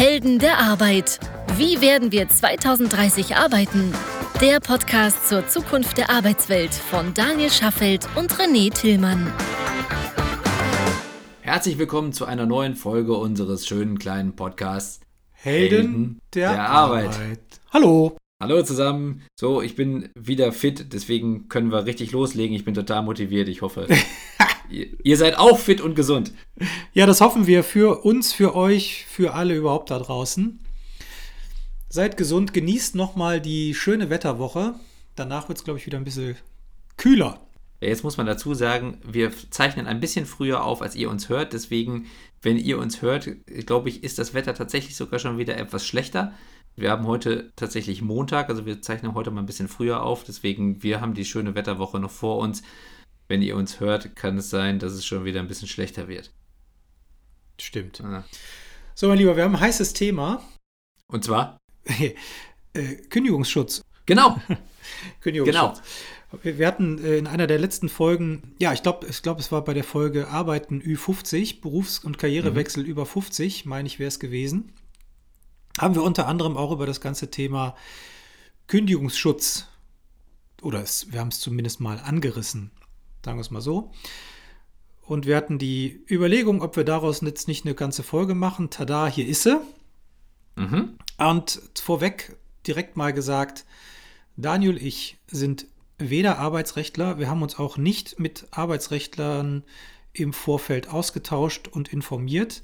Helden der Arbeit. Wie werden wir 2030 arbeiten? Der Podcast zur Zukunft der Arbeitswelt von Daniel Schaffelt und René Tillmann. Herzlich willkommen zu einer neuen Folge unseres schönen kleinen Podcasts Helden, Helden der, der Arbeit. Arbeit. Hallo. Hallo zusammen. So, ich bin wieder fit, deswegen können wir richtig loslegen. Ich bin total motiviert. Ich hoffe, ihr, seid auch fit und gesund. Ja, das hoffen wir für uns, für euch, für alle überhaupt da draußen. Seid gesund, genießt nochmal die schöne Wetterwoche. Danach wird es, glaube ich, wieder ein bisschen kühler. Jetzt muss man dazu sagen, wir zeichnen ein bisschen früher auf, als ihr uns hört. Deswegen, wenn ihr uns hört, glaube ich, ist das Wetter tatsächlich sogar schon wieder etwas schlechter. Wir haben heute tatsächlich Montag, also wir zeichnen heute mal ein bisschen früher auf, deswegen wir haben die schöne Wetterwoche noch vor uns. Wenn ihr uns hört, kann es sein, dass es schon wieder ein bisschen schlechter wird. Stimmt. Ah. So, mein Lieber, wir haben ein heißes Thema. Und zwar? äh, Kündigungsschutz. Genau. Kündigungsschutz. Genau. Wir hatten äh, in einer der letzten Folgen, ja, ich glaube, ich glaub, es war bei der Folge Arbeiten Ü50, Berufs- und Karrierewechsel mhm. über 50, meine ich, wäre es gewesen haben wir unter anderem auch über das ganze Thema Kündigungsschutz oder es, wir haben es zumindest mal angerissen, sagen wir es mal so. Und wir hatten die Überlegung, ob wir daraus jetzt nicht eine ganze Folge machen. Tada, hier ist sie. Mhm. Und vorweg direkt mal gesagt, Daniel ich sind weder Arbeitsrechtler, wir haben uns auch nicht mit Arbeitsrechtlern im Vorfeld ausgetauscht und informiert.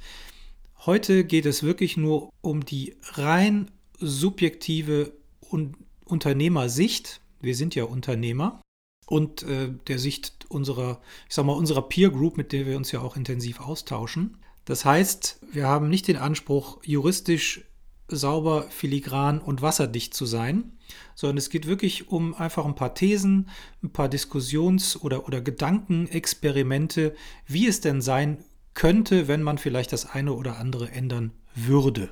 Heute geht es wirklich nur um die rein subjektive Un Unternehmersicht. Wir sind ja Unternehmer und äh, der Sicht unserer, ich sag mal, unserer Peer Group, mit der wir uns ja auch intensiv austauschen. Das heißt, wir haben nicht den Anspruch, juristisch sauber, filigran und wasserdicht zu sein, sondern es geht wirklich um einfach ein paar Thesen, ein paar Diskussions- oder, oder Gedankenexperimente, wie es denn sein könnte, wenn man vielleicht das eine oder andere ändern würde.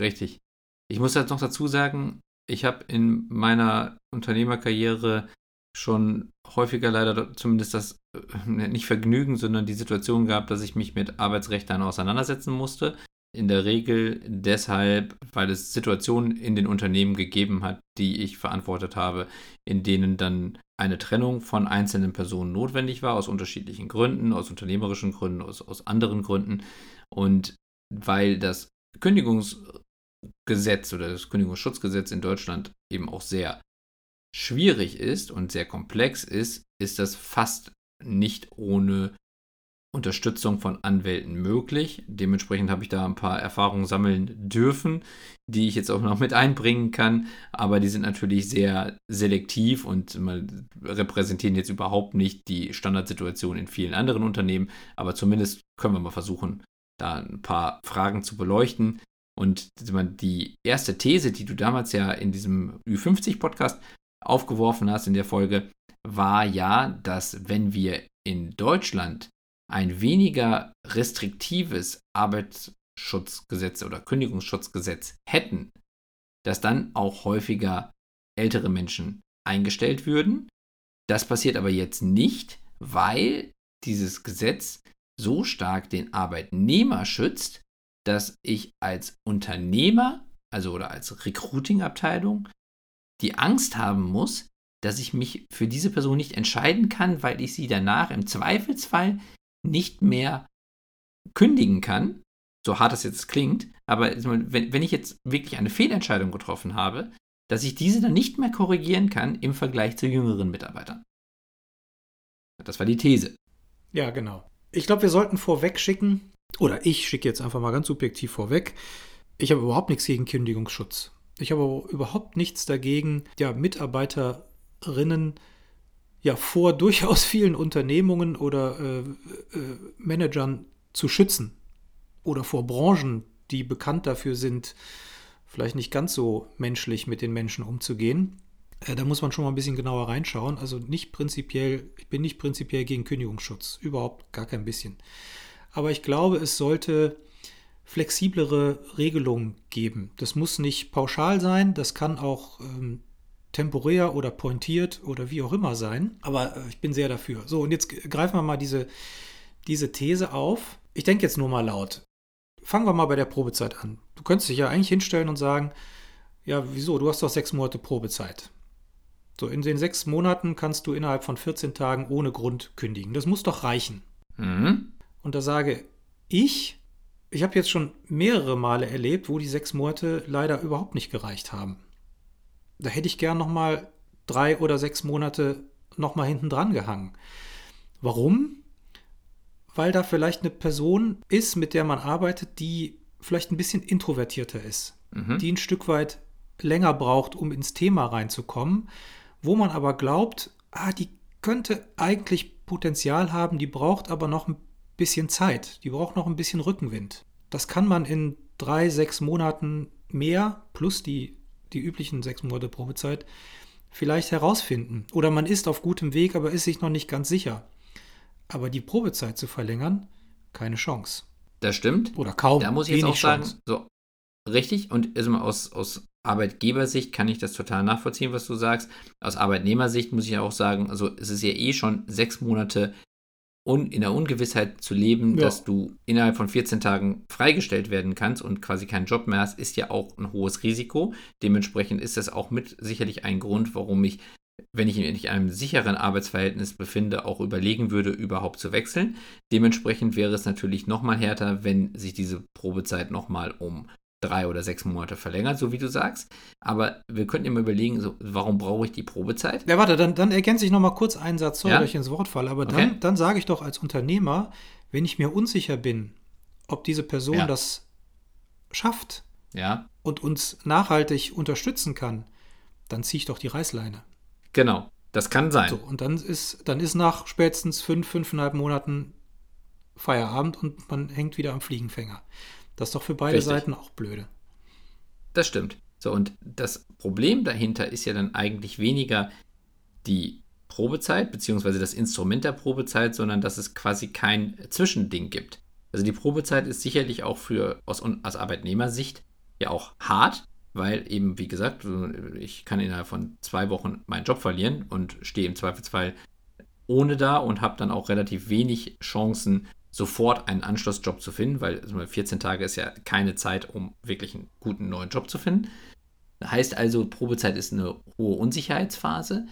Richtig. Ich muss jetzt noch dazu sagen, ich habe in meiner Unternehmerkarriere schon häufiger leider zumindest das äh, nicht Vergnügen, sondern die Situation gehabt, dass ich mich mit Arbeitsrechtern auseinandersetzen musste. In der Regel deshalb, weil es Situationen in den Unternehmen gegeben hat, die ich verantwortet habe, in denen dann eine Trennung von einzelnen Personen notwendig war, aus unterschiedlichen Gründen, aus unternehmerischen Gründen, aus, aus anderen Gründen. Und weil das Kündigungsgesetz oder das Kündigungsschutzgesetz in Deutschland eben auch sehr schwierig ist und sehr komplex ist, ist das fast nicht ohne Unterstützung von Anwälten möglich. Dementsprechend habe ich da ein paar Erfahrungen sammeln dürfen, die ich jetzt auch noch mit einbringen kann. Aber die sind natürlich sehr selektiv und repräsentieren jetzt überhaupt nicht die Standardsituation in vielen anderen Unternehmen. Aber zumindest können wir mal versuchen, da ein paar Fragen zu beleuchten. Und die erste These, die du damals ja in diesem Ü50-Podcast aufgeworfen hast in der Folge, war ja, dass wenn wir in Deutschland ein weniger restriktives Arbeitsschutzgesetz oder Kündigungsschutzgesetz hätten, dass dann auch häufiger ältere Menschen eingestellt würden. Das passiert aber jetzt nicht, weil dieses Gesetz so stark den Arbeitnehmer schützt, dass ich als Unternehmer, also oder als Recruiting-Abteilung, die Angst haben muss, dass ich mich für diese Person nicht entscheiden kann, weil ich sie danach im Zweifelsfall nicht mehr kündigen kann, so hart es jetzt klingt, aber wenn, wenn ich jetzt wirklich eine Fehlentscheidung getroffen habe, dass ich diese dann nicht mehr korrigieren kann im Vergleich zu jüngeren Mitarbeitern. Das war die These. Ja, genau. Ich glaube, wir sollten vorweg schicken, oder ich schicke jetzt einfach mal ganz subjektiv vorweg, ich habe überhaupt nichts gegen Kündigungsschutz. Ich habe überhaupt nichts dagegen, ja, Mitarbeiterinnen ja vor durchaus vielen Unternehmungen oder äh, äh, Managern zu schützen oder vor Branchen, die bekannt dafür sind, vielleicht nicht ganz so menschlich mit den Menschen umzugehen. Äh, da muss man schon mal ein bisschen genauer reinschauen. Also nicht prinzipiell, ich bin nicht prinzipiell gegen Kündigungsschutz, überhaupt gar kein bisschen. Aber ich glaube, es sollte flexiblere Regelungen geben. Das muss nicht pauschal sein, das kann auch ähm, temporär oder pointiert oder wie auch immer sein. Aber äh, ich bin sehr dafür. So, und jetzt greifen wir mal diese, diese These auf. Ich denke jetzt nur mal laut. Fangen wir mal bei der Probezeit an. du könntest dich ja eigentlich hinstellen und sagen, ja, wieso? Du hast doch sechs Monate Probezeit. So, in den sechs Monaten kannst du innerhalb von 14 Tagen ohne Grund kündigen. Das muss doch reichen. Mhm. Und da sage ich, ich habe jetzt schon mehrere Male erlebt, wo die sechs Monate leider überhaupt nicht gereicht haben. Da hätte ich gern nochmal drei oder sechs Monate nochmal hinten dran gehangen. Warum? Weil da vielleicht eine Person ist, mit der man arbeitet, die vielleicht ein bisschen introvertierter ist, mhm. die ein Stück weit länger braucht, um ins Thema reinzukommen, wo man aber glaubt, ah, die könnte eigentlich Potenzial haben, die braucht aber noch ein bisschen Zeit, die braucht noch ein bisschen Rückenwind. Das kann man in drei, sechs Monaten mehr plus die, die üblichen sechs Monate Probezeit vielleicht herausfinden. Oder man ist auf gutem Weg, aber ist sich noch nicht ganz sicher. Aber die Probezeit zu verlängern, keine Chance. Das stimmt. Oder kaum. Da muss ich jetzt auch sagen, Chance. so richtig und also aus, aus Arbeitgebersicht kann ich das total nachvollziehen, was du sagst. Aus Arbeitnehmersicht muss ich auch sagen, also es ist ja eh schon sechs Monate un, in der Ungewissheit zu leben, ja. dass du innerhalb von 14 Tagen freigestellt werden kannst und quasi keinen Job mehr hast, ist ja auch ein hohes Risiko. Dementsprechend ist das auch mit sicherlich ein Grund, warum ich, wenn ich mich in einem sicheren Arbeitsverhältnis befinde, auch überlegen würde, überhaupt zu wechseln. Dementsprechend wäre es natürlich nochmal härter, wenn sich diese Probezeit nochmal um drei oder sechs Monate verlängert, so wie du sagst. Aber wir könnten immer überlegen, so, warum brauche ich die Probezeit? Ja, warte, dann, dann ergänze ich nochmal kurz einen Satz, sorry, ja? dass ich ins Wort falle. Aber okay. dann, dann sage ich doch als Unternehmer, wenn ich mir unsicher bin, ob diese Person ja. das schafft ja. und uns nachhaltig unterstützen kann, dann ziehe ich doch die Reißleine. Genau, das kann sein. So, und dann ist, dann ist nach spätestens fünf, fünfeinhalb Monaten Feierabend und man hängt wieder am Fliegenfänger. Das ist doch für beide Richtig. Seiten auch blöde. Das stimmt. So, und das Problem dahinter ist ja dann eigentlich weniger die Probezeit, beziehungsweise das Instrument der Probezeit, sondern dass es quasi kein Zwischending gibt. Also die Probezeit ist sicherlich auch für aus, aus Arbeitnehmersicht ja auch hart, weil eben, wie gesagt, ich kann innerhalb von zwei Wochen meinen Job verlieren und stehe im Zweifelsfall ohne da und habe dann auch relativ wenig Chancen, sofort einen Anschlussjob zu finden, weil 14 Tage ist ja keine Zeit, um wirklich einen guten neuen Job zu finden. Heißt also, Probezeit ist eine hohe Unsicherheitsphase,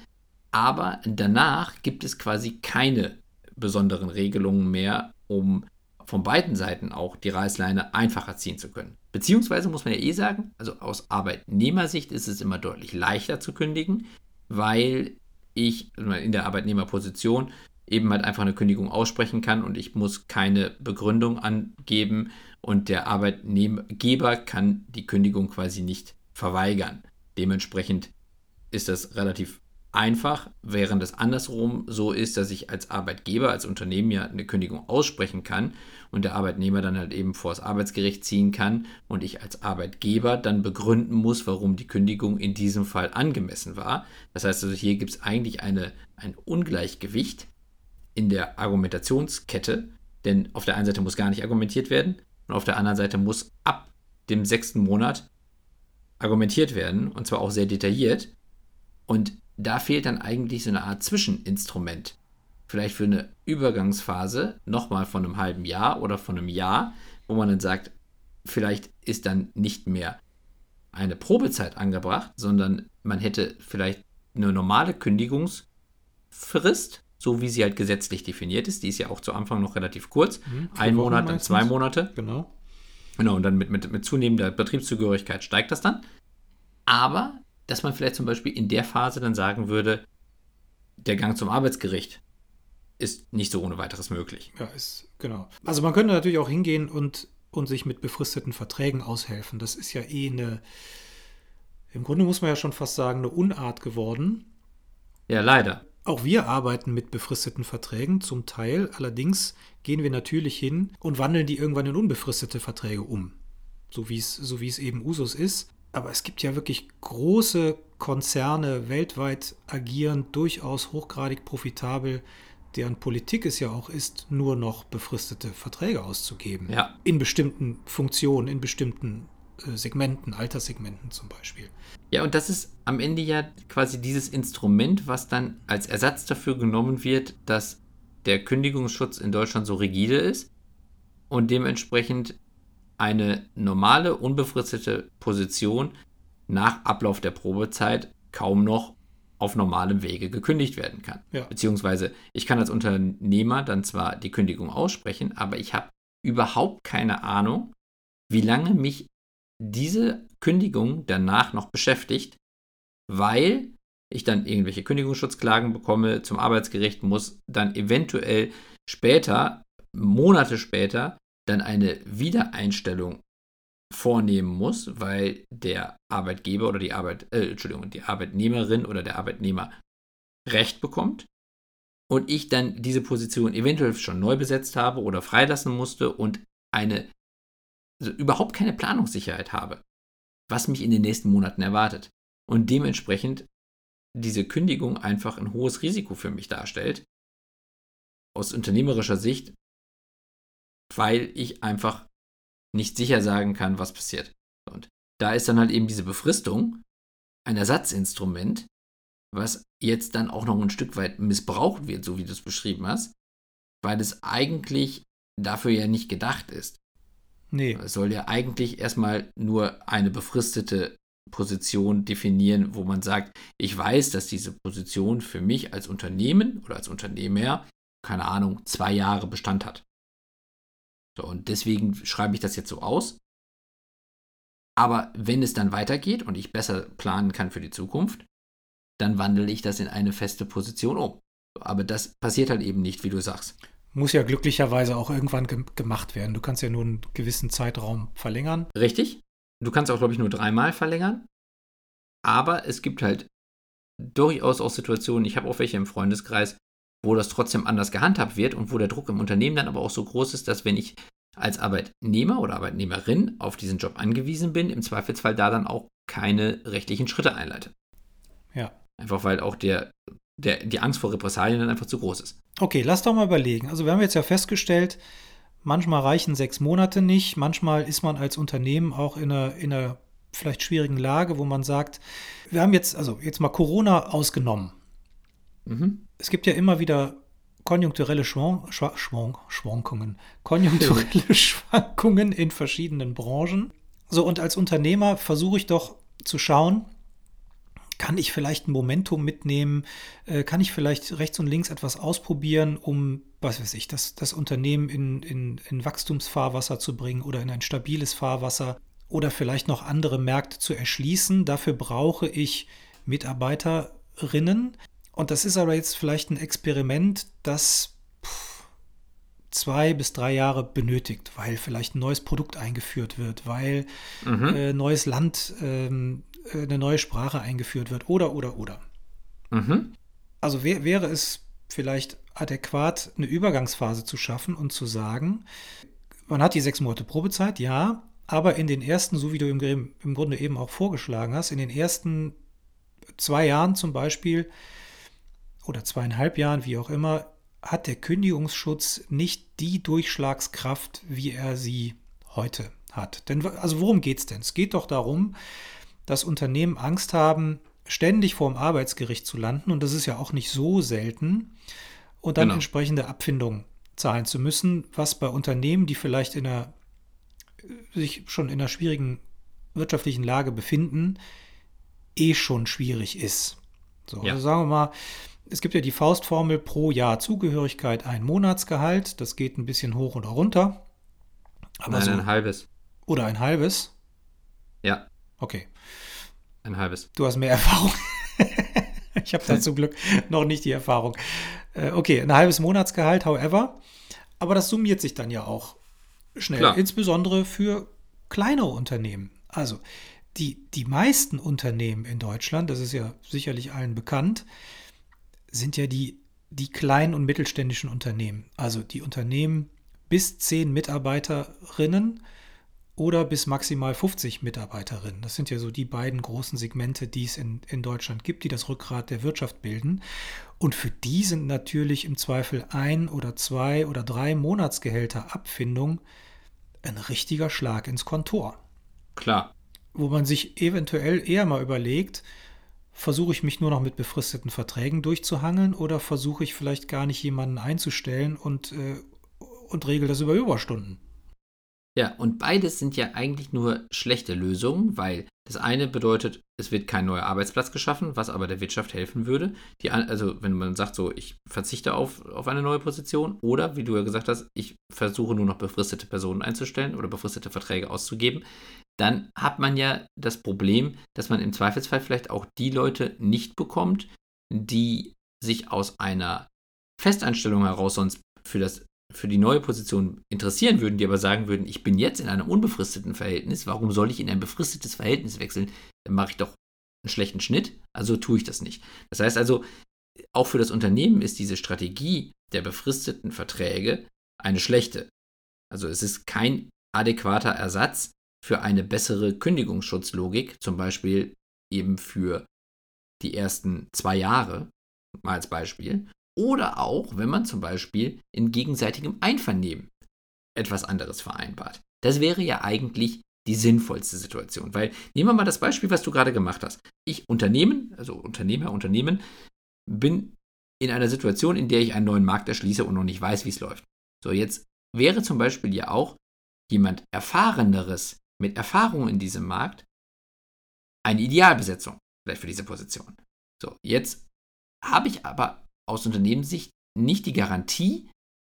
aber danach gibt es quasi keine besonderen Regelungen mehr, um von beiden Seiten auch die Reißleine einfacher ziehen zu können. Beziehungsweise muss man ja eh sagen, also aus Arbeitnehmersicht ist es immer deutlich leichter zu kündigen, weil ich in der Arbeitnehmerposition eben halt einfach eine Kündigung aussprechen kann und ich muss keine Begründung angeben und der Arbeitgeber kann die Kündigung quasi nicht verweigern. Dementsprechend ist das relativ einfach, während es andersrum so ist, dass ich als Arbeitgeber, als Unternehmen ja eine Kündigung aussprechen kann und der Arbeitnehmer dann halt eben vor das Arbeitsgericht ziehen kann und ich als Arbeitgeber dann begründen muss, warum die Kündigung in diesem Fall angemessen war. Das heißt also, hier gibt es eigentlich eine, ein Ungleichgewicht in der Argumentationskette, denn auf der einen Seite muss gar nicht argumentiert werden und auf der anderen Seite muss ab dem sechsten Monat argumentiert werden und zwar auch sehr detailliert. Und da fehlt dann eigentlich so eine Art Zwischeninstrument. Vielleicht für eine Übergangsphase nochmal von einem halben Jahr oder von einem Jahr, wo man dann sagt, vielleicht ist dann nicht mehr eine Probezeit angebracht, sondern man hätte vielleicht eine normale Kündigungsfrist so wie sie halt gesetzlich definiert ist. Die ist ja auch zu Anfang noch relativ kurz. Mhm, Ein Monat, dann zwei Monate. Genau. Genau, und dann mit, mit, mit zunehmender Betriebszugehörigkeit steigt das dann. Aber, dass man vielleicht zum Beispiel in der Phase dann sagen würde, der Gang zum Arbeitsgericht ist nicht so ohne weiteres möglich. Ja, ist, genau. Also man könnte natürlich auch hingehen und, und sich mit befristeten Verträgen aushelfen. Das ist ja eh eine, im Grunde muss man ja schon fast sagen, eine Unart geworden. Ja, leider. Auch wir arbeiten mit befristeten Verträgen zum Teil. Allerdings gehen wir natürlich hin und wandeln die irgendwann in unbefristete Verträge um. So wie es, so wie es eben Usus ist. Aber es gibt ja wirklich große Konzerne weltweit agieren, durchaus hochgradig profitabel, deren Politik es ja auch ist, nur noch befristete Verträge auszugeben. Ja. In bestimmten Funktionen, in bestimmten Segmenten, Alterssegmenten zum Beispiel. Ja, und das ist am Ende ja quasi dieses Instrument, was dann als Ersatz dafür genommen wird, dass der Kündigungsschutz in Deutschland so rigide ist und dementsprechend eine normale, unbefristete Position nach Ablauf der Probezeit kaum noch auf normalem Wege gekündigt werden kann. Ja. Beziehungsweise ich kann als Unternehmer dann zwar die Kündigung aussprechen, aber ich habe überhaupt keine Ahnung, wie lange mich diese Kündigung danach noch beschäftigt, weil ich dann irgendwelche Kündigungsschutzklagen bekomme zum Arbeitsgericht, muss dann eventuell später, Monate später, dann eine Wiedereinstellung vornehmen muss, weil der Arbeitgeber oder die Arbeit, äh, Entschuldigung, die Arbeitnehmerin oder der Arbeitnehmer Recht bekommt und ich dann diese Position eventuell schon neu besetzt habe oder freilassen musste und eine also überhaupt keine Planungssicherheit habe, was mich in den nächsten Monaten erwartet und dementsprechend diese Kündigung einfach ein hohes Risiko für mich darstellt aus unternehmerischer Sicht, weil ich einfach nicht sicher sagen kann, was passiert. Und da ist dann halt eben diese Befristung ein Ersatzinstrument, was jetzt dann auch noch ein Stück weit missbraucht wird, so wie du es beschrieben hast, weil es eigentlich dafür ja nicht gedacht ist. Nee. Es soll ja eigentlich erstmal nur eine befristete Position definieren, wo man sagt, ich weiß, dass diese Position für mich als Unternehmen oder als Unternehmer, keine Ahnung, zwei Jahre Bestand hat. So, und deswegen schreibe ich das jetzt so aus. Aber wenn es dann weitergeht und ich besser planen kann für die Zukunft, dann wandle ich das in eine feste Position um. Aber das passiert halt eben nicht, wie du sagst. Muss ja glücklicherweise auch irgendwann ge gemacht werden. Du kannst ja nur einen gewissen Zeitraum verlängern. Richtig. Du kannst auch, glaube ich, nur dreimal verlängern. Aber es gibt halt durchaus auch Situationen, ich habe auch welche im Freundeskreis, wo das trotzdem anders gehandhabt wird und wo der Druck im Unternehmen dann aber auch so groß ist, dass wenn ich als Arbeitnehmer oder Arbeitnehmerin auf diesen Job angewiesen bin, im Zweifelsfall da dann auch keine rechtlichen Schritte einleite. Ja. Einfach weil auch der, der, die Angst vor Repressalien dann einfach zu groß ist. Okay, lass doch mal überlegen. Also wir haben jetzt ja festgestellt, manchmal reichen sechs Monate nicht, manchmal ist man als Unternehmen auch in einer, in einer vielleicht schwierigen Lage, wo man sagt, wir haben jetzt, also jetzt mal Corona ausgenommen. Mhm. Es gibt ja immer wieder konjunkturelle Schwank, Schwank, Schwankungen, konjunkturelle Schwankungen in verschiedenen Branchen. So, und als Unternehmer versuche ich doch zu schauen, kann ich vielleicht ein Momentum mitnehmen? Äh, kann ich vielleicht rechts und links etwas ausprobieren, um, was weiß ich, das, das Unternehmen in, in, in Wachstumsfahrwasser zu bringen oder in ein stabiles Fahrwasser oder vielleicht noch andere Märkte zu erschließen? Dafür brauche ich Mitarbeiterinnen, und das ist aber jetzt vielleicht ein Experiment, das zwei bis drei Jahre benötigt, weil vielleicht ein neues Produkt eingeführt wird, weil mhm. äh, neues Land, ähm, äh, eine neue Sprache eingeführt wird oder, oder, oder. Mhm. Also wär, wäre es vielleicht adäquat, eine Übergangsphase zu schaffen und zu sagen, man hat die sechs Monate Probezeit, ja, aber in den ersten, so wie du im, im Grunde eben auch vorgeschlagen hast, in den ersten zwei Jahren zum Beispiel, oder zweieinhalb Jahren, wie auch immer, hat der Kündigungsschutz nicht die Durchschlagskraft, wie er sie heute hat. Denn also worum geht es denn? Es geht doch darum, dass Unternehmen Angst haben, ständig vor dem Arbeitsgericht zu landen, und das ist ja auch nicht so selten, und dann genau. entsprechende Abfindungen zahlen zu müssen, was bei Unternehmen, die vielleicht in einer, sich schon in einer schwierigen wirtschaftlichen Lage befinden, eh schon schwierig ist. So, ja. also sagen wir mal, es gibt ja die Faustformel pro Jahr Zugehörigkeit ein Monatsgehalt. Das geht ein bisschen hoch oder runter. Aber Nein, so, ein halbes. Oder ein halbes? Ja. Okay. Ein halbes. Du hast mehr Erfahrung. ich habe da zum Glück noch nicht die Erfahrung. Äh, okay, ein halbes Monatsgehalt, however. Aber das summiert sich dann ja auch schnell. Klar. Insbesondere für kleinere Unternehmen. Also die, die meisten Unternehmen in Deutschland, das ist ja sicherlich allen bekannt, sind ja die, die kleinen und mittelständischen Unternehmen. Also die Unternehmen bis 10 Mitarbeiterinnen oder bis maximal 50 Mitarbeiterinnen. Das sind ja so die beiden großen Segmente, die es in, in Deutschland gibt, die das Rückgrat der Wirtschaft bilden. Und für die sind natürlich im Zweifel ein oder zwei oder drei Monatsgehälter Abfindung ein richtiger Schlag ins Kontor. Klar. Wo man sich eventuell eher mal überlegt, versuche ich mich nur noch mit befristeten Verträgen durchzuhangeln oder versuche ich vielleicht gar nicht jemanden einzustellen und, äh, und regel das über Überstunden? Ja, und beides sind ja eigentlich nur schlechte Lösungen, weil das eine bedeutet, es wird kein neuer Arbeitsplatz geschaffen, was aber der Wirtschaft helfen würde. Die, also wenn man sagt, so, ich verzichte auf, auf eine neue Position oder, wie du ja gesagt hast, ich versuche nur noch befristete Personen einzustellen oder befristete Verträge auszugeben, dann hat man ja das Problem, dass man im Zweifelsfall vielleicht auch die Leute nicht bekommt, die sich aus einer Festanstellung heraus sonst für das für die neue Position interessieren würden, die aber sagen würden, ich bin jetzt in einem unbefristeten Verhältnis, warum soll ich in ein befristetes Verhältnis wechseln? Dann mache ich doch einen schlechten Schnitt, also tue ich das nicht. Das heißt also, auch für das Unternehmen ist diese Strategie der befristeten Verträge eine schlechte. Also es ist kein adäquater Ersatz für eine bessere Kündigungsschutzlogik, zum Beispiel eben für die ersten zwei Jahre, mal als Beispiel, oder auch, wenn man zum Beispiel in gegenseitigem Einvernehmen etwas anderes vereinbart. Das wäre ja eigentlich die sinnvollste Situation. Weil nehmen wir mal das Beispiel, was du gerade gemacht hast. Ich Unternehmen, also Unternehmer, Unternehmen, bin in einer Situation, in der ich einen neuen Markt erschließe und noch nicht weiß, wie es läuft. So, jetzt wäre zum Beispiel ja auch jemand Erfahreneres mit Erfahrung in diesem Markt eine Idealbesetzung vielleicht für diese Position. So, jetzt habe ich aber aus Unternehmenssicht nicht die Garantie,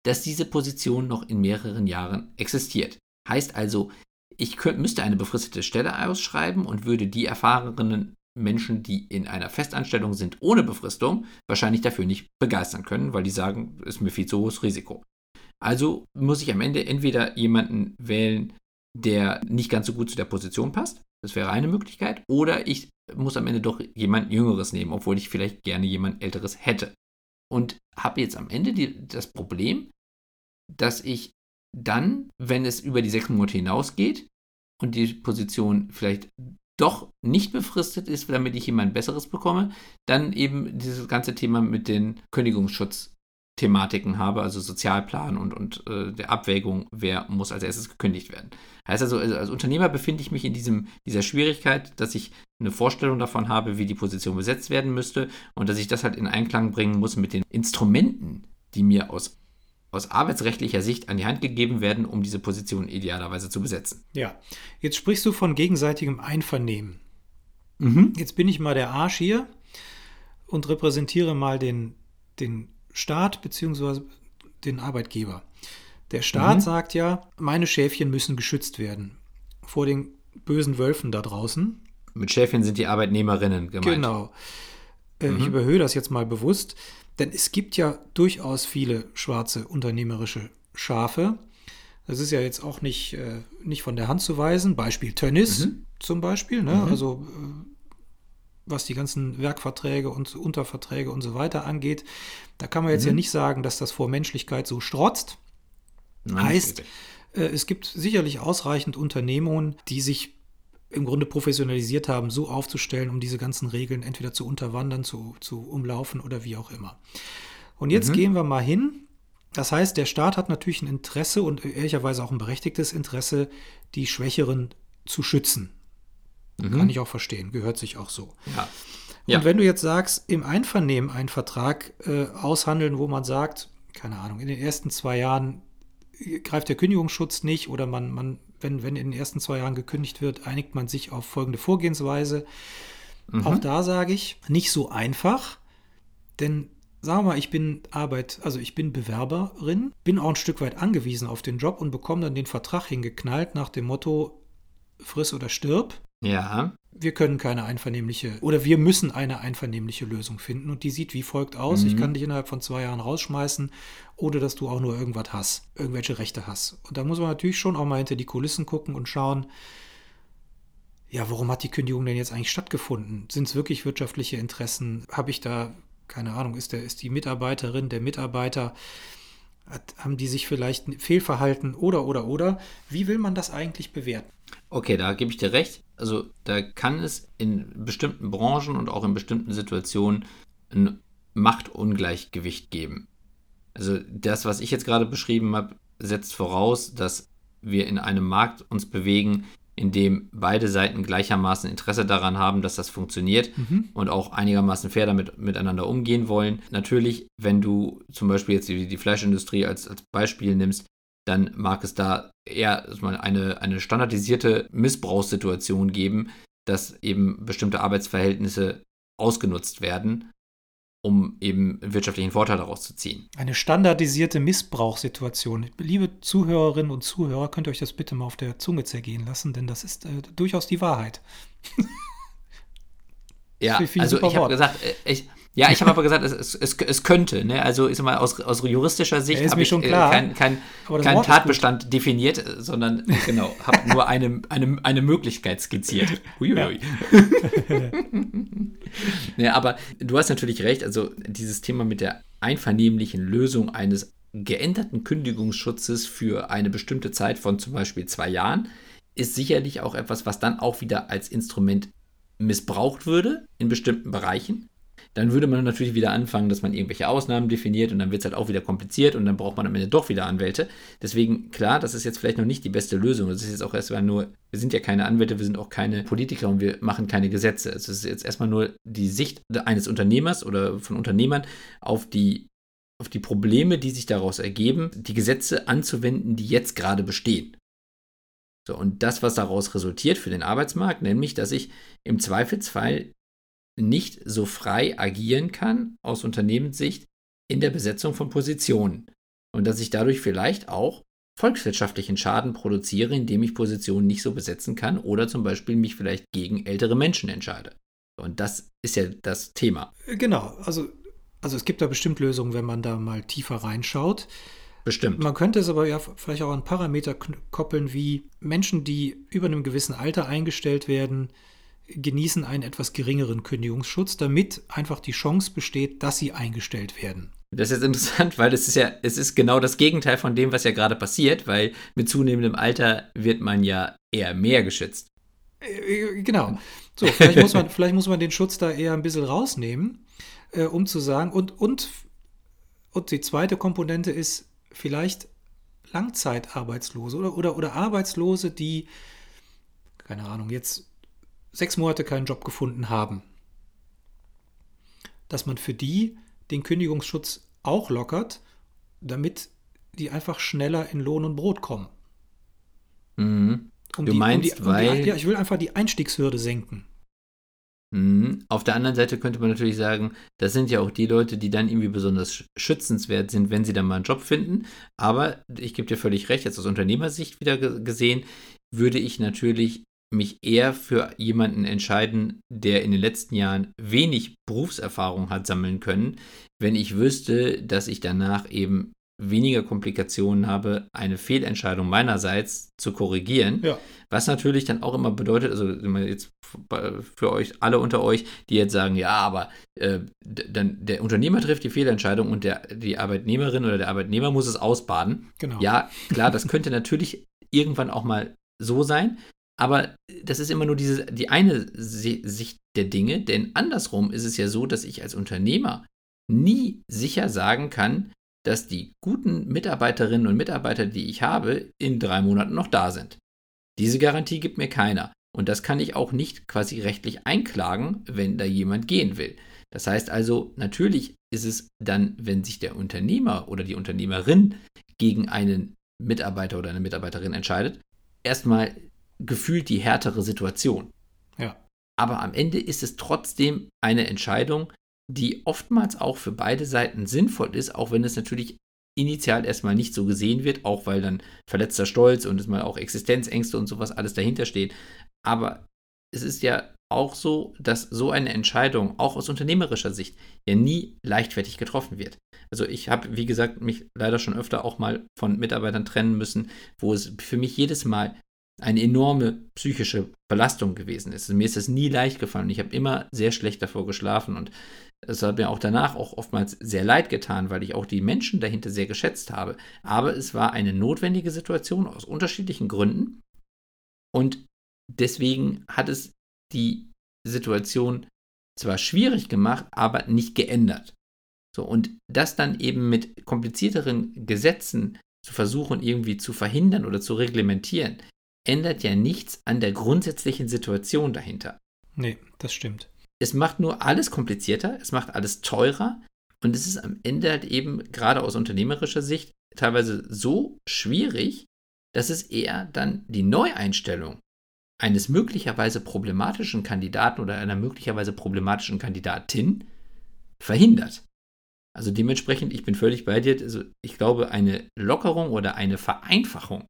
dass diese Position noch in mehreren Jahren existiert. Heißt also, ich könnte, müsste eine befristete Stelle ausschreiben und würde die erfahrenen Menschen, die in einer Festanstellung sind ohne Befristung, wahrscheinlich dafür nicht begeistern können, weil die sagen, es ist mir viel zu hohes Risiko. Also muss ich am Ende entweder jemanden wählen, der nicht ganz so gut zu der Position passt, das wäre eine Möglichkeit, oder ich muss am Ende doch jemand Jüngeres nehmen, obwohl ich vielleicht gerne jemand Älteres hätte und habe jetzt am Ende die, das Problem, dass ich dann, wenn es über die sechs Monate hinausgeht und die Position vielleicht doch nicht befristet ist, damit ich jemand Besseres bekomme, dann eben dieses ganze Thema mit den Kündigungsschutz Thematiken habe, also Sozialplan und, und äh, der Abwägung, wer muss als erstes gekündigt werden. Heißt also, also, als Unternehmer befinde ich mich in diesem, dieser Schwierigkeit, dass ich eine Vorstellung davon habe, wie die Position besetzt werden müsste und dass ich das halt in Einklang bringen muss mit den Instrumenten, die mir aus, aus arbeitsrechtlicher Sicht an die Hand gegeben werden, um diese Position idealerweise zu besetzen. Ja, jetzt sprichst du von gegenseitigem Einvernehmen. Mhm. Jetzt bin ich mal der Arsch hier und repräsentiere mal den, den Staat bzw. den Arbeitgeber. Der Staat mhm. sagt ja, meine Schäfchen müssen geschützt werden vor den bösen Wölfen da draußen. Mit Schäfchen sind die Arbeitnehmerinnen gemeint. Genau. Äh, mhm. Ich überhöhe das jetzt mal bewusst, denn es gibt ja durchaus viele schwarze unternehmerische Schafe. Das ist ja jetzt auch nicht, äh, nicht von der Hand zu weisen. Beispiel Tönnies mhm. zum Beispiel. Ne? Mhm. Also äh, was die ganzen Werkverträge und Unterverträge und so weiter angeht. Da kann man jetzt mhm. ja nicht sagen, dass das vor Menschlichkeit so strotzt. Nein, heißt, äh, es gibt sicherlich ausreichend Unternehmungen, die sich im Grunde professionalisiert haben, so aufzustellen, um diese ganzen Regeln entweder zu unterwandern, zu, zu umlaufen oder wie auch immer. Und jetzt mhm. gehen wir mal hin. Das heißt, der Staat hat natürlich ein Interesse und ehrlicherweise auch ein berechtigtes Interesse, die Schwächeren zu schützen. Mhm. Kann ich auch verstehen, gehört sich auch so. Ja. Und ja. wenn du jetzt sagst, im Einvernehmen einen Vertrag äh, aushandeln, wo man sagt, keine Ahnung, in den ersten zwei Jahren greift der Kündigungsschutz nicht oder man, man wenn, wenn in den ersten zwei Jahren gekündigt wird, einigt man sich auf folgende Vorgehensweise. Mhm. Auch da sage ich, nicht so einfach, denn sagen wir mal, ich bin Arbeit, also ich bin Bewerberin, bin auch ein Stück weit angewiesen auf den Job und bekomme dann den Vertrag hingeknallt nach dem Motto, friss oder stirb. Ja. Wir können keine einvernehmliche oder wir müssen eine einvernehmliche Lösung finden und die sieht wie folgt aus. Mhm. Ich kann dich innerhalb von zwei Jahren rausschmeißen, ohne dass du auch nur irgendwas hast, irgendwelche Rechte hast. Und da muss man natürlich schon auch mal hinter die Kulissen gucken und schauen, ja, warum hat die Kündigung denn jetzt eigentlich stattgefunden? Sind es wirklich wirtschaftliche Interessen? Habe ich da, keine Ahnung, ist, der, ist die Mitarbeiterin, der Mitarbeiter, hat, haben die sich vielleicht fehlverhalten oder, oder, oder? Wie will man das eigentlich bewerten? Okay, da gebe ich dir recht. Also da kann es in bestimmten Branchen und auch in bestimmten Situationen ein Machtungleichgewicht geben. Also das, was ich jetzt gerade beschrieben habe, setzt voraus, dass wir in einem Markt uns bewegen, in dem beide Seiten gleichermaßen Interesse daran haben, dass das funktioniert mhm. und auch einigermaßen fair damit miteinander umgehen wollen. Natürlich, wenn du zum Beispiel jetzt die, die Fleischindustrie als, als Beispiel nimmst, dann mag es da eher eine, eine standardisierte Missbrauchssituation geben, dass eben bestimmte Arbeitsverhältnisse ausgenutzt werden, um eben wirtschaftlichen Vorteil daraus zu ziehen. Eine standardisierte Missbrauchssituation. Liebe Zuhörerinnen und Zuhörer, könnt ihr euch das bitte mal auf der Zunge zergehen lassen, denn das ist äh, durchaus die Wahrheit. ja, also ich habe gesagt, äh, ich, ja, ich habe aber gesagt, es, es, es, es, könnte. Ne? Also sag mal, aus, aus juristischer Sicht habe ich äh, keinen kein, kein Tatbestand definiert, sondern genau, habe nur eine, eine, eine Möglichkeit skizziert. Uiuiui. Ja. ja, aber du hast natürlich recht, also dieses Thema mit der einvernehmlichen Lösung eines geänderten Kündigungsschutzes für eine bestimmte Zeit von zum Beispiel zwei Jahren ist sicherlich auch etwas, was dann auch wieder als Instrument missbraucht würde in bestimmten Bereichen dann würde man natürlich wieder anfangen, dass man irgendwelche Ausnahmen definiert und dann wird es halt auch wieder kompliziert und dann braucht man am Ende doch wieder Anwälte. Deswegen, klar, das ist jetzt vielleicht noch nicht die beste Lösung. Das ist jetzt auch erstmal nur, wir sind ja keine Anwälte, wir sind auch keine Politiker und wir machen keine Gesetze. Es ist jetzt erstmal nur die Sicht eines Unternehmers oder von Unternehmern auf die auf die Probleme, die sich daraus ergeben, die Gesetze anzuwenden, die jetzt gerade bestehen. So, und das, was daraus resultiert für den Arbeitsmarkt, nämlich, dass ich im Zweifelsfall nicht so frei agieren kann aus Unternehmenssicht in der Besetzung von Positionen und dass ich dadurch vielleicht auch volkswirtschaftlichen Schaden produziere, indem ich Positionen nicht so besetzen kann oder zum Beispiel mich vielleicht gegen ältere Menschen entscheide. Und das ist ja das Thema. Genau, also, also es gibt da bestimmt Lösungen, wenn man da mal tiefer reinschaut. Bestimmt. Man könnte es aber ja vielleicht auch an Parameter koppeln, wie Menschen, die über einem gewissen Alter eingestellt werden, genießen einen etwas geringeren Kündigungsschutz, damit einfach die Chance besteht, dass sie eingestellt werden. Das ist jetzt interessant, weil es ist ja, es ist genau das Gegenteil von dem, was ja gerade passiert, weil mit zunehmendem Alter wird man ja eher mehr geschützt. Äh, äh, genau. So, vielleicht muss man, vielleicht muss man den Schutz da eher ein bisschen rausnehmen, äh, um zu sagen, und, und, und die zweite Komponente ist vielleicht Langzeitarbeitslose oder, oder, oder Arbeitslose, die, keine Ahnung, jetzt sechs Monate keinen Job gefunden haben, dass man für die den Kündigungsschutz auch lockert, damit die einfach schneller in Lohn und Brot kommen. Mhm. Um du die, meinst, um die, um weil... Die, ja, ich will einfach die Einstiegshürde senken. Mhm. Auf der anderen Seite könnte man natürlich sagen, das sind ja auch die Leute, die dann irgendwie besonders schützenswert sind, wenn sie dann mal einen Job finden. Aber ich gebe dir völlig recht, jetzt aus Unternehmersicht wieder gesehen, würde ich natürlich mich eher für jemanden entscheiden, der in den letzten Jahren wenig Berufserfahrung hat sammeln können, wenn ich wüsste, dass ich danach eben weniger Komplikationen habe, eine Fehlentscheidung meinerseits zu korrigieren. Ja. Was natürlich dann auch immer bedeutet, also jetzt für euch, alle unter euch, die jetzt sagen, ja, aber äh, dann der Unternehmer trifft die Fehlentscheidung und der, die Arbeitnehmerin oder der Arbeitnehmer muss es ausbaden. Genau. Ja, klar, das könnte natürlich irgendwann auch mal so sein. Aber das ist immer nur diese, die eine Sicht der Dinge, denn andersrum ist es ja so, dass ich als Unternehmer nie sicher sagen kann, dass die guten Mitarbeiterinnen und Mitarbeiter, die ich habe, in drei Monaten noch da sind. Diese Garantie gibt mir keiner. Und das kann ich auch nicht quasi rechtlich einklagen, wenn da jemand gehen will. Das heißt also, natürlich ist es dann, wenn sich der Unternehmer oder die Unternehmerin gegen einen Mitarbeiter oder eine Mitarbeiterin entscheidet, erstmal gefühlt die härtere Situation. Ja. Aber am Ende ist es trotzdem eine Entscheidung, die oftmals auch für beide Seiten sinnvoll ist, auch wenn es natürlich initial erstmal nicht so gesehen wird, auch weil dann verletzter Stolz und es mal auch Existenzängste und sowas alles dahinter steht. Aber es ist ja auch so, dass so eine Entscheidung auch aus unternehmerischer Sicht ja nie leichtfertig getroffen wird. Also ich habe, wie gesagt, mich leider schon öfter auch mal von Mitarbeitern trennen müssen, wo es für mich jedes Mal eine enorme psychische Belastung gewesen ist. Mir ist das nie leicht gefallen. Ich habe immer sehr schlecht davor geschlafen und es hat mir auch danach auch oftmals sehr leid getan, weil ich auch die Menschen dahinter sehr geschätzt habe. Aber es war eine notwendige Situation aus unterschiedlichen Gründen und deswegen hat es die Situation zwar schwierig gemacht, aber nicht geändert. So, und das dann eben mit komplizierteren Gesetzen zu versuchen, irgendwie zu verhindern oder zu reglementieren, ändert ja nichts an der grundsätzlichen Situation dahinter. Nee, das stimmt. Es macht nur alles komplizierter, es macht alles teurer und es ist am Ende halt eben, gerade aus unternehmerischer Sicht, teilweise so schwierig, dass es eher dann die Neueinstellung eines möglicherweise problematischen Kandidaten oder einer möglicherweise problematischen Kandidatin verhindert. Also dementsprechend, ich bin völlig bei dir. Also ich glaube, eine Lockerung oder eine Vereinfachung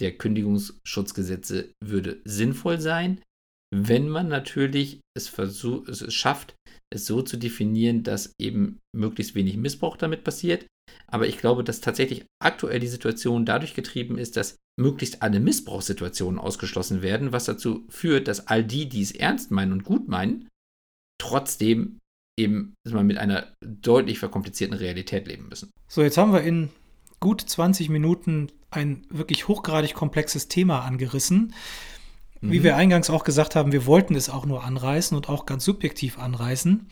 der Kündigungsschutzgesetze würde sinnvoll sein, wenn man natürlich es, versucht, es schafft, es so zu definieren, dass eben möglichst wenig Missbrauch damit passiert. Aber ich glaube, dass tatsächlich aktuell die Situation dadurch getrieben ist, dass möglichst alle Missbrauchssituationen ausgeschlossen werden, was dazu führt, dass all die, die es ernst meinen und gut meinen, trotzdem eben mit einer deutlich verkomplizierten Realität leben müssen. So, jetzt haben wir in gut 20 Minuten ein wirklich hochgradig komplexes Thema angerissen. Wie mhm. wir eingangs auch gesagt haben, wir wollten es auch nur anreißen und auch ganz subjektiv anreißen.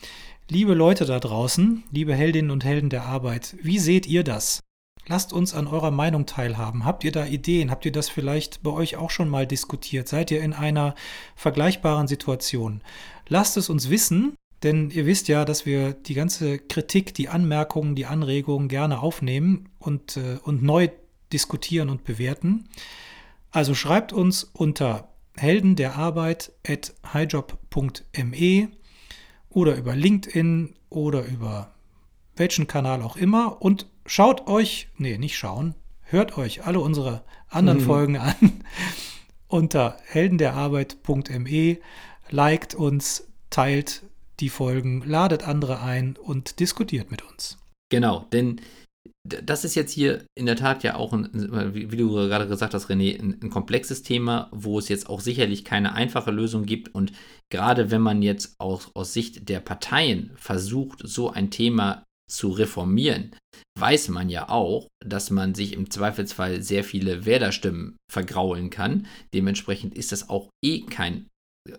Liebe Leute da draußen, liebe Heldinnen und Helden der Arbeit, wie seht ihr das? Lasst uns an eurer Meinung teilhaben. Habt ihr da Ideen? Habt ihr das vielleicht bei euch auch schon mal diskutiert? Seid ihr in einer vergleichbaren Situation? Lasst es uns wissen, denn ihr wisst ja, dass wir die ganze Kritik, die Anmerkungen, die Anregungen gerne aufnehmen und, äh, und neu diskutieren und bewerten. Also schreibt uns unter Helden der Arbeit at highjob.me oder über LinkedIn oder über welchen Kanal auch immer und schaut euch, nee, nicht schauen, hört euch alle unsere anderen mhm. Folgen an unter heldenderarbeit.me, liked uns, teilt die Folgen, ladet andere ein und diskutiert mit uns. Genau, denn das ist jetzt hier in der Tat ja auch, ein, wie du gerade gesagt hast, René, ein, ein, komplexes Thema, wo es jetzt auch sicherlich keine einfache Lösung gibt. Und gerade wenn man jetzt auch aus Sicht der Parteien versucht, so ein Thema zu reformieren, weiß man ja auch, dass man sich im Zweifelsfall sehr viele Wählerstimmen vergraulen kann. Dementsprechend ist das auch eh kein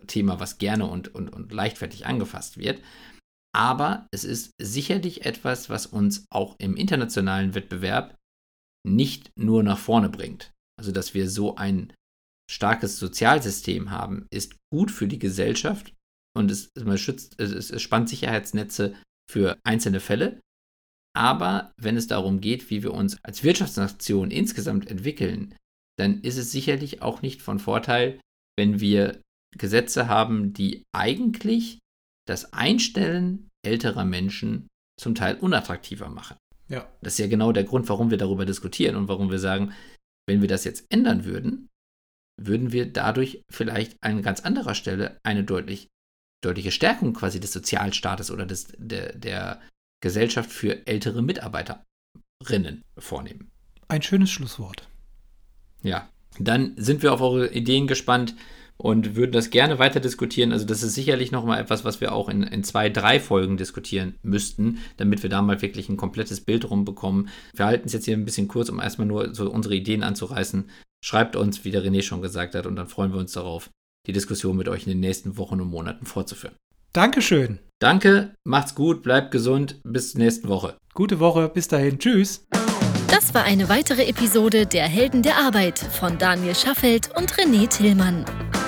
Thema, was gerne und, und, und leichtfertig angefasst wird. Aber es ist sicherlich etwas, was uns auch im internationalen Wettbewerb nicht nur nach vorne bringt. Also, dass wir so ein starkes Sozialsystem haben, ist gut für die Gesellschaft und es, es, schützt, es, es spannt Sicherheitsnetze für einzelne Fälle. Aber wenn es darum geht, wie wir uns als Wirtschaftsnation insgesamt entwickeln, dann ist es sicherlich auch nicht von Vorteil, wenn wir Gesetze haben, die eigentlich das Einstellen älterer Menschen zum Teil unattraktiver machen. Ja. Das ist ja genau der Grund, warum wir darüber diskutieren und warum wir sagen, wenn wir das jetzt ändern würden, würden wir dadurch vielleicht an ganz anderer Stelle eine deutlich, deutliche Stärkung quasi des Sozialstaates oder des, der, der Gesellschaft für ältere Mitarbeiterinnen vornehmen. Ein schönes Schlusswort. Ja, dann sind wir auf eure Ideen gespannt und würden das gerne weiter diskutieren. Also das ist sicherlich nochmal etwas, was wir auch in, in zwei, drei Folgen diskutieren müssten, damit wir da mal wirklich ein komplettes Bild rumbekommen. Wir halten es jetzt hier ein bisschen kurz, um erstmal nur so unsere Ideen anzureißen. Schreibt uns, wie der René schon gesagt hat, und dann freuen wir uns darauf, die Diskussion mit euch in den nächsten Wochen und Monaten fortzuführen. Dankeschön. Danke, macht's gut, bleibt gesund, bis zur nächsten Woche. Gute Woche, bis dahin, tschüss. Das war eine weitere Episode der Helden der Arbeit von Daniel Schaffelt und René Tillmann.